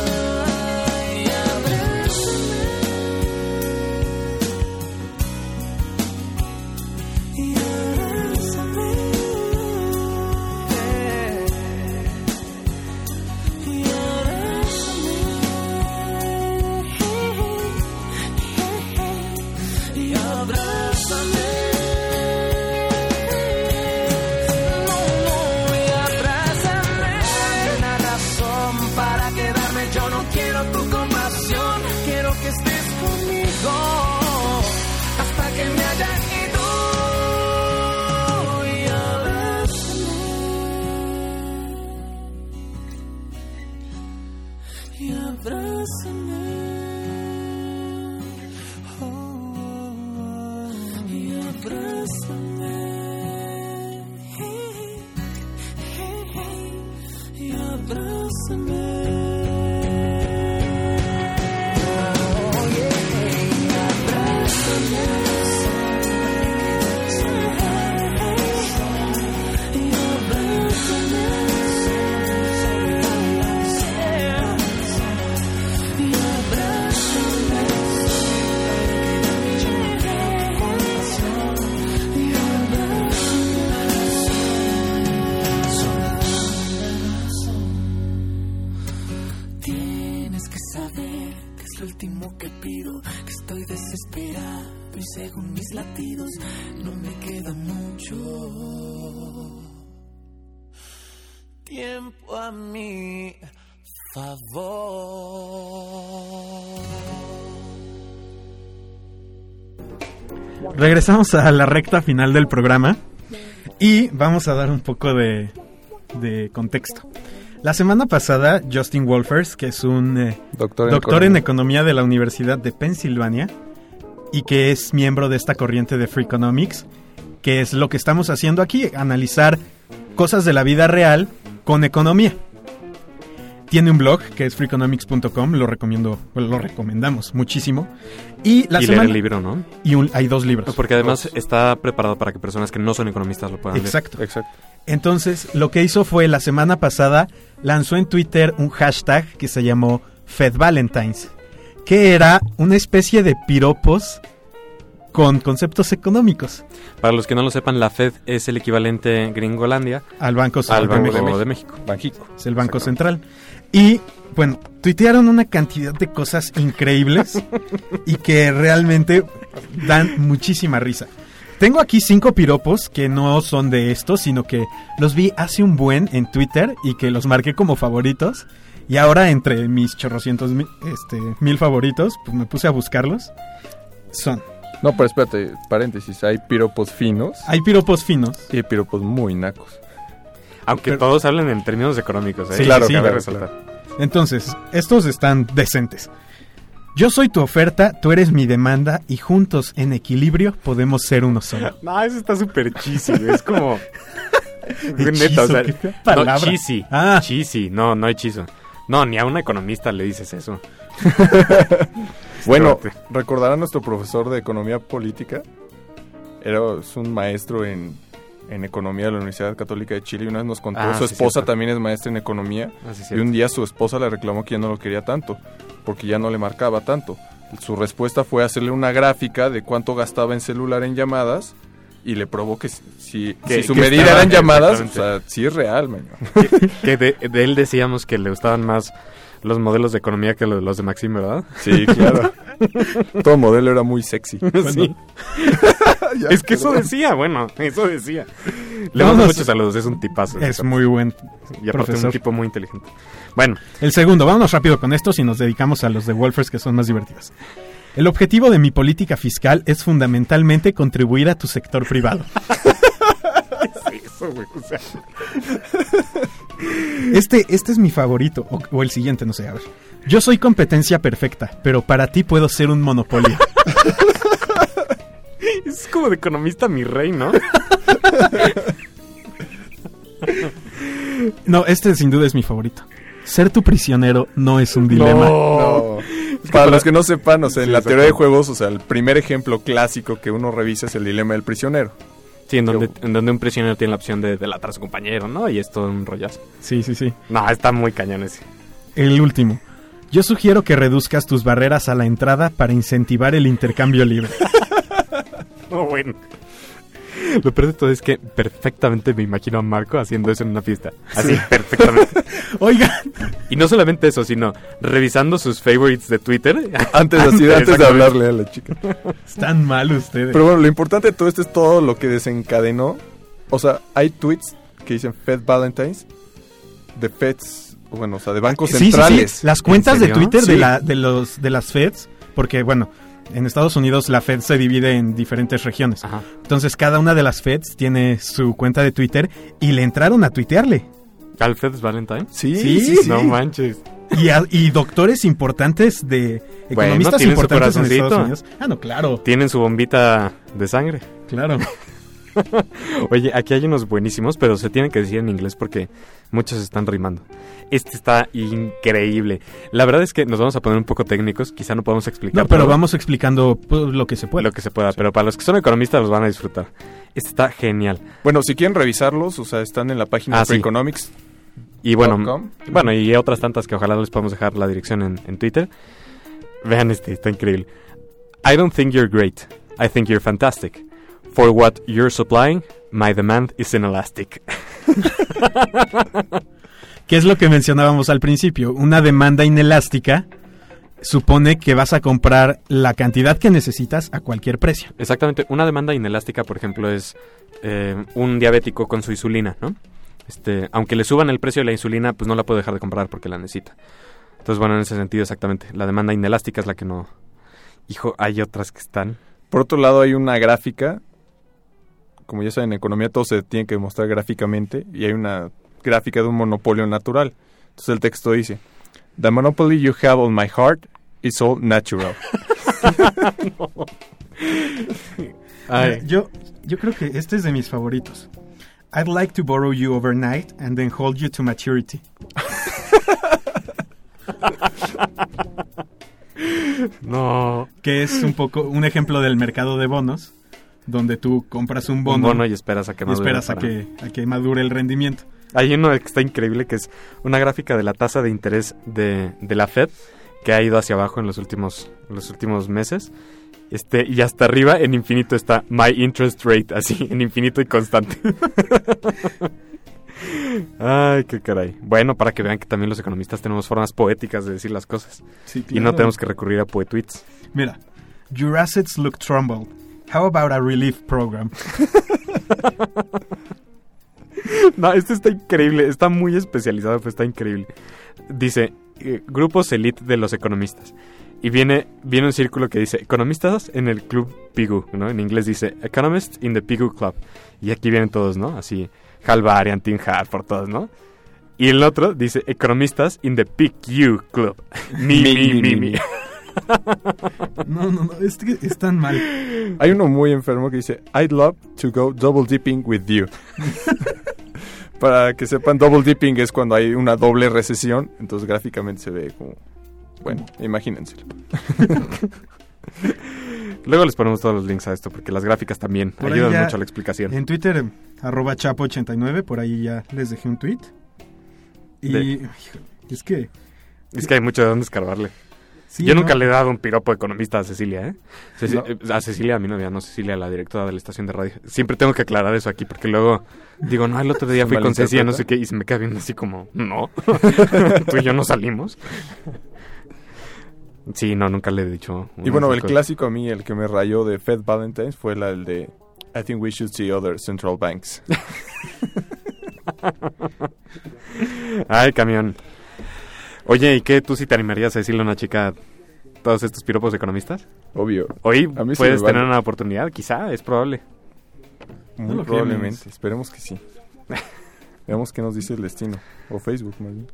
Regresamos a la recta final del programa y vamos a dar un poco de, de contexto. La semana pasada, Justin Wolfers, que es un eh, Doctor en doctor en economía. economía de la Universidad de Pensilvania y que es miembro de esta corriente de Free Economics, que es lo que estamos haciendo aquí, analizar cosas de la vida real con economía. Tiene un blog que es freeeconomics.com, lo recomiendo, bueno, lo recomendamos muchísimo. Y la y semana leer el libro, ¿no? y un- hay dos libros. Porque además está preparado para que personas que no son economistas lo puedan leer. Exacto. Exacto. Entonces, lo que hizo fue la semana pasada lanzó en Twitter un hashtag que se llamó Fed Valentines, que era una especie de piropos con conceptos económicos Para los que no lo sepan, la Fed es el equivalente Gringolandia al Banco Central al de Banco México. de México. Banjico. Es el Banco Central. Y bueno, tuitearon una cantidad de cosas increíbles y que realmente dan muchísima risa. Tengo aquí cinco piropos que no son de estos, sino que los vi hace un buen en Twitter y que los marqué como favoritos. Y ahora entre mis chorrocientos mil, este, mil favoritos, pues me puse a buscarlos. Son, No, pero espérate, paréntesis. Hay piropos finos hay piropos finos. y hay piropos muy nacos. Aunque Pero- todos hablan en términos económicos. ¿eh? Sí, claro, sí, cabe claro, resaltar. Entonces, estos están decentes. Yo soy tu oferta, tú eres mi demanda y juntos en equilibrio podemos ser uno solo. No, eso está súper cheesy. Es como... Neta, o sea, no, cheesy. Ah. Cheesy, no, no hechizo. No, ni a un economista le dices eso. Bueno, recordará nuestro profesor de economía política. Era un maestro en, en economía de la Universidad Católica de Chile y una vez nos contó, Ah, su sí, esposa cierto. también es maestra en economía es y un día su esposa le reclamó que ya no lo quería tanto porque ya no le marcaba tanto. Su respuesta fue hacerle una gráfica de cuánto gastaba en celular en llamadas y le probó que si, si- Que- si su que medida estaba- eran llamadas, o sea, sí es real, man. Que de, de él decíamos que le gustaban más los modelos de economía que los, los de Maxim, ¿verdad? Sí, claro. Todo modelo era muy sexy. Sí. Ya, es que eso decía, bueno, eso decía. Le mando muchos saludos, es un tipazo. Es muy buen. Y aparte profesor. un tipo muy inteligente. Bueno, El segundo, vámonos rápido con estos y nos dedicamos a los de Wolfers que son más divertidos. El objetivo de mi política fiscal es fundamentalmente contribuir a tu sector privado. eso, güey. O sea, Este, este es mi favorito, o, o el siguiente, no sé, a ver. Yo soy competencia perfecta, pero para ti puedo ser un monopolio. es como de economista mi rey, ¿no? No, este sin duda es mi favorito. Ser tu prisionero no es un dilema. No. Para los que no sepan, o sea, en Sí, la teoría de juegos, o sea, el primer ejemplo clásico que uno revisa es el dilema del prisionero. Sí, en donde, en donde un prisionero tiene la opción de delatar a su compañero, ¿no? Y es todo un rollazo. Sí, sí, sí. No, está muy cañón ese. El último. Yo sugiero que reduzcas tus barreras a la entrada para incentivar el intercambio libre. No, bueno. Lo peor de todo es que perfectamente me imagino a Marco haciendo eso en una fiesta. Así, perfectamente. Oigan, Y no solamente eso, sino revisando sus favorites de Twitter. Antes, así, antes de hablarle a la chica. están mal ustedes. Pero bueno, lo importante de todo esto es todo lo que desencadenó. O sea, hay tweets que dicen Fed Valentines de Feds, bueno, o sea, de bancos Sí, sí, sí. centrales. Las cuentas de? Twitter de, Sí. la, de, los, de las Feds, porque bueno, en Estados Unidos la Fed se divide en diferentes regiones. Ajá. Entonces cada una de las Feds tiene su cuenta de Twitter y le entraron a tuitearle. Alfred's Valentine. Sí, Sí, sí, sí. No manches. Y, a- y doctores importantes de economistas importantes en Estados. Unidos. Ah, no, claro, Tienen su bombita de sangre. claro. Oye, aquí hay unos buenísimos, pero se tienen que decir en inglés porque muchos están rimando. Este está increíble. La verdad es que nos vamos a poner un poco técnicos, quizá no podemos explicar No, pero todo vamos explicando pues, lo que se puede. lo que se pueda, pero para los que son economistas los van a disfrutar. Este está genial. Bueno, si quieren revisarlos, o sea, están en la página Ah, de sí. Preeconomics. Y bueno, .com. bueno, y otras tantas que ojalá les podamos dejar la dirección en, en Twitter. Vean este, está increíble. I don't think you're great. I think you're fantastic. For what you're supplying, my demand is inelastic. ¿Qué es lo que mencionábamos al principio? Una demanda inelástica supone que vas a comprar la cantidad que necesitas a cualquier precio. Exactamente. Una demanda inelástica, por ejemplo, es eh, un diabético con su insulina, ¿no? Este, aunque le suban el precio de la insulina, pues no la puede dejar de comprar porque la necesita. Entonces, bueno, en ese sentido, exactamente. La demanda inelástica es la que no. Hijo, hay otras que están. Por otro lado, hay una gráfica. Como ya saben, en economía todo se tiene que mostrar gráficamente. Y hay una gráfica de un monopolio natural. Entonces el texto dice: The monopoly you have on my heart is all natural. Ay. Yo, yo creo que este es de mis favoritos. I'd like to borrow you overnight and then hold you to maturity. No. Que es un poco un ejemplo del mercado de bonos, donde tú compras un bono, Un bono y esperas a que madure esperas a que, a que madure el rendimiento. Hay uno que está increíble que es una gráfica de la tasa de interés de, de la Fed que ha ido hacia abajo en los últimos, los últimos meses. Este, y hasta arriba en infinito está My Interest Rate, así, en infinito y constante. Ay, qué caray. Bueno, para que vean que también los economistas tenemos formas poéticas de decir las cosas. Y no tenemos que recurrir a poetweets. Mira, your assets look troubled. How about a relief program? No, este está increíble, está muy especializado, pero está increíble. Dice, eh, grupos elite de los economistas. Y viene, viene un círculo que dice, economistas en el club Pigu, ¿no? En inglés dice, economists in the Pigu Club. Y aquí vienen todos, ¿no? Así, Hal Varian, Tim Harford, todos, ¿no? Y el otro dice, economistas in the PQ Club. mi, mi, mi, mi. No, no, no, es que están mal. Hay uno muy enfermo que dice: I'd love to go double dipping with you. Para que sepan, double dipping es cuando hay una doble recesión. Entonces gráficamente se ve como. Bueno, imagínenselo. Luego les ponemos todos los links a esto, porque las gráficas también Por ayudan ya- mucho a la explicación. En Twitter, arroba chapo89, por ahí ya les dejé un tweet. Y De- es que... Es que hay mucho de dónde escarbarle. Sí, Yo no, nunca le he dado un piropo economista a Cecilia, ¿eh? Ceci- No. eh, A Cecilia, a mi novia, no Cecilia, la directora de la estación de radio. Siempre tengo que aclarar eso aquí porque luego digo, no, el otro día fui con Cecilia, no sé qué, y se me queda viendo así como, no, tú y yo no salimos. Sí, no, nunca le he dicho. Y bueno, el clásico a mí, el que me rayó de Fed Valentines fue la el de I think we should see other central banks. Ay, camión. Oye, ¿y qué? ¿Tú sí te animarías a decirle a una chica todos estos piropos economistas? Obvio. Hoy A mí puedes vale. tener una oportunidad, quizá, es probable. Muy probablemente. Esperemos que sí. Veamos qué nos dice el destino. O Facebook, más bien.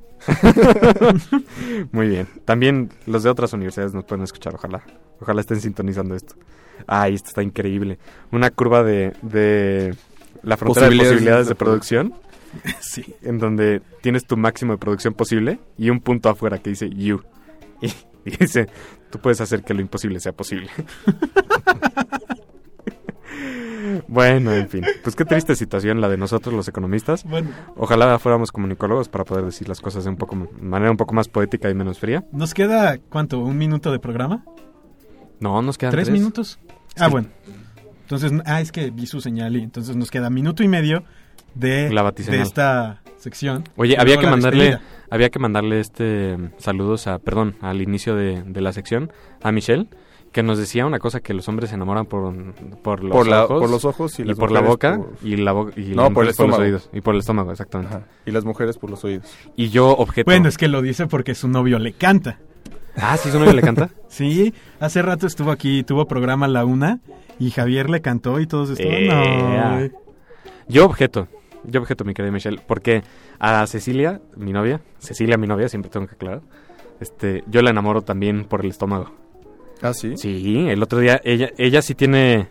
Muy bien. También los de otras universidades nos pueden escuchar, ojalá. Ojalá estén sintonizando esto. Ay, esto está increíble. Una curva de, de la frontera de Posibilidades posibilidades de de producción, Sí. en donde tienes tu máximo de producción posible y un punto afuera que dice you. Y, y dice, tú puedes hacer que lo imposible sea posible. bueno, en fin. Pues qué triste situación la de nosotros los economistas. Bueno, Ojalá fuéramos comunicólogos para poder decir las cosas de un poco, manera un poco más poética y menos fría. nos queda, ¿cuánto? ¿Un minuto de programa? No, nos quedan ¿Tres, tres. minutos? Ah, bueno. Entonces, ah, es que vi su señal y entonces nos queda minuto y medio de, La de batiseñal. esta sección. Oye, había que mandarle, despedida. había que mandarle este mm, saludos a, perdón, al inicio de, de la sección a Michelle, que nos decía una cosa que los hombres se enamoran por, por los por, la- ojos por los ojos y, por la boca por- y la bo- y No, las por el mujeres por los oídos y por el estómago, exactamente. Ajá. Y las mujeres por los oídos. Y yo objeto. Bueno, es que lo dice porque su novio le canta. Ah, sí, su novio le canta. Sí, hace rato estuvo aquí, tuvo programa a la una y Javier le cantó y todos estaban... Ea. "Ay". Yo objeto, yo objeto, mi querida Michelle, porque a Cecilia, mi novia, Cecilia, mi novia, siempre tengo que aclarar, este, yo la enamoro también por el estómago. Ah, sí. Sí, el otro día ella, ella sí tiene,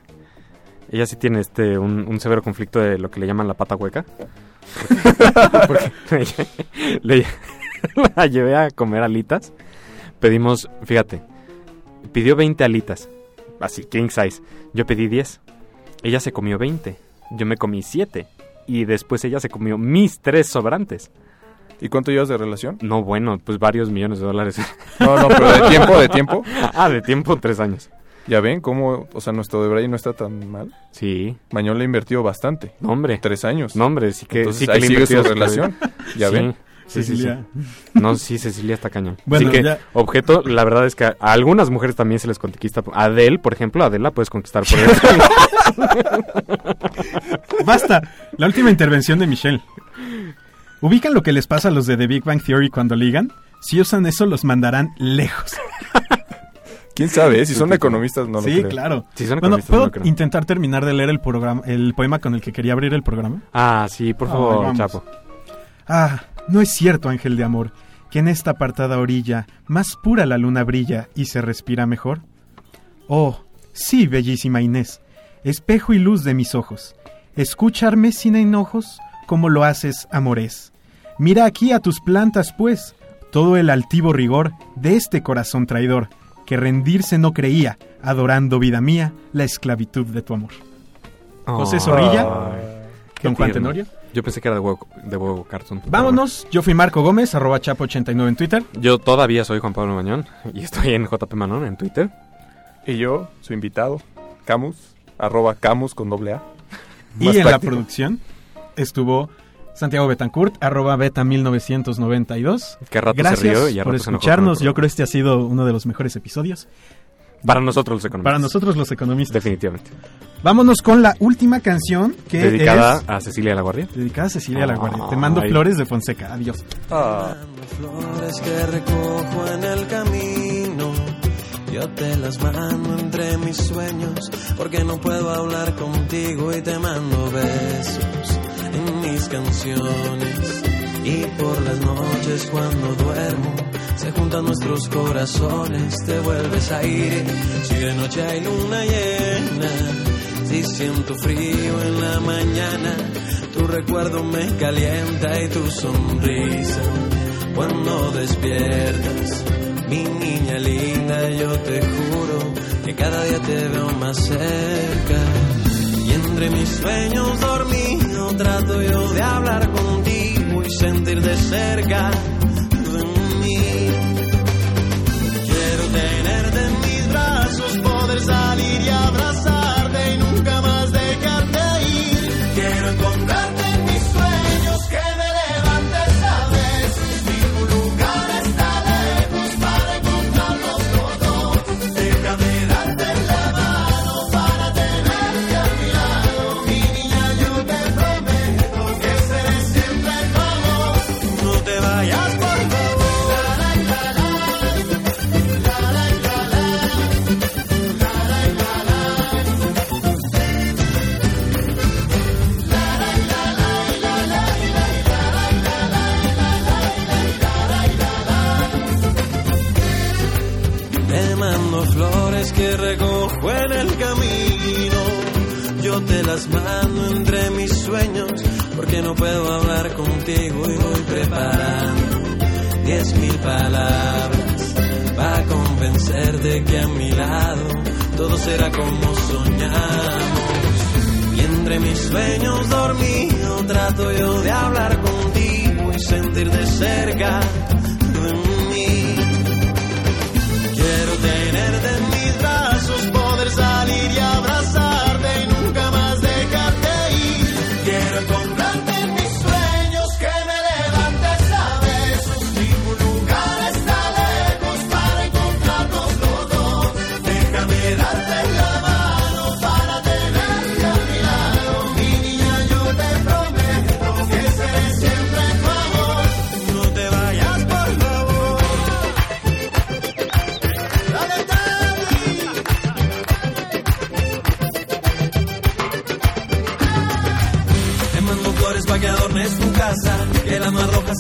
ella sí tiene este un, un severo conflicto de lo que le llaman la pata hueca. Porque le, la llevé a comer alitas. Pedimos, fíjate, pidió 20 alitas, así king size. Yo pedí 10. Ella se comió 20. Yo me comí 7 y después ella se comió mis tres sobrantes. ¿Y cuánto llevas de relación? No, bueno, pues varios millones de dólares. No, no, pero de tiempo, de tiempo. ah, de tiempo, tres años. Ya ven cómo, o sea, nuestro de Braille no está tan mal. Sí, Mañón le invirtió bastante. no, hombre. Tres años. No, hombre, sí que, Entonces sí que ahí le sigue su relación. Ya Sí, ven. Sí, sí, sí. Cecilia. No, sí, Cecilia está cañón. Bueno, Así que, ya- objeto, la verdad es que a algunas mujeres también se les conquista. A Adele, por ejemplo, a Adele la puedes conquistar por eso. Basta, la última intervención de Michelle. ¿Ubican lo que les pasa a los de The Big Bang Theory cuando ligan? Si usan eso, los mandarán lejos. ¿Quién sabe? eh? Si son economistas, no lo sí, creo. claro. Si son Bueno, ¿puedo no creo. intentar terminar de leer el programa, el poema con el que quería abrir el programa? ah, sí, por favor. Chapo. Ah, no es cierto, ángel de amor, que en esta apartada orilla más pura la luna brilla y se respira mejor. Oh, sí, bellísima Inés, espejo y luz de mis ojos, escucharme sin enojos como lo haces, amores. Mira aquí a tus plantas, pues, todo el altivo rigor de este corazón traidor, que rendirse no creía, adorando vida mía, la esclavitud de tu amor. José Zorrilla, Qué Don Juan tierno. Tenorio. Yo pensé que era de huevo, de huevo cartoon. Vámonos, yo fui Marco Gómez, arroba chapo89 en Twitter. Yo todavía soy Juan Pablo Mañón y estoy en JP Manón en Twitter. Y yo, su invitado, Camus, arroba Camus con doble A. Y en la producción estuvo Santiago Betancourt, arroba beta 1992. Que a rato Gracias se rió y a por escucharnos. Yo creo este ha sido uno de los mejores episodios. Para nosotros los economistas. Para nosotros los economistas. Definitivamente. Vámonos con la última canción que Dedicada es a Cecilia La Guardia. dedicada a Cecilia La Guardia. Te mando Ay. flores de Fonseca. Adiós. Flores que recojo en el camino. Te las mando entre mis sueños porque no puedo hablar contigo y te mando besos en mis canciones. Y por las noches cuando duermo se juntan nuestros corazones, te vuelves aire. Si de noche hay luna llena, si siento frío en la mañana, tu recuerdo me calienta y tu sonrisa cuando despiertas. Mi niña linda, yo te juro que cada día te veo más cerca. Y entre mis sueños dormido trato yo de hablar contigo y sentir de cerca de mí. Quiero tenerte en mis brazos, poder salir y abrazarte y nunca más dejarte ir. Quiero encontrarte el camino. Yo te las mando entre mis sueños porque no puedo hablar contigo y voy preparando diez mil palabras para convencerte que a mi lado todo será como soñamos. Y entre mis sueños dormido trato yo de hablar contigo y sentir de cerca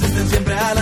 estén siempre a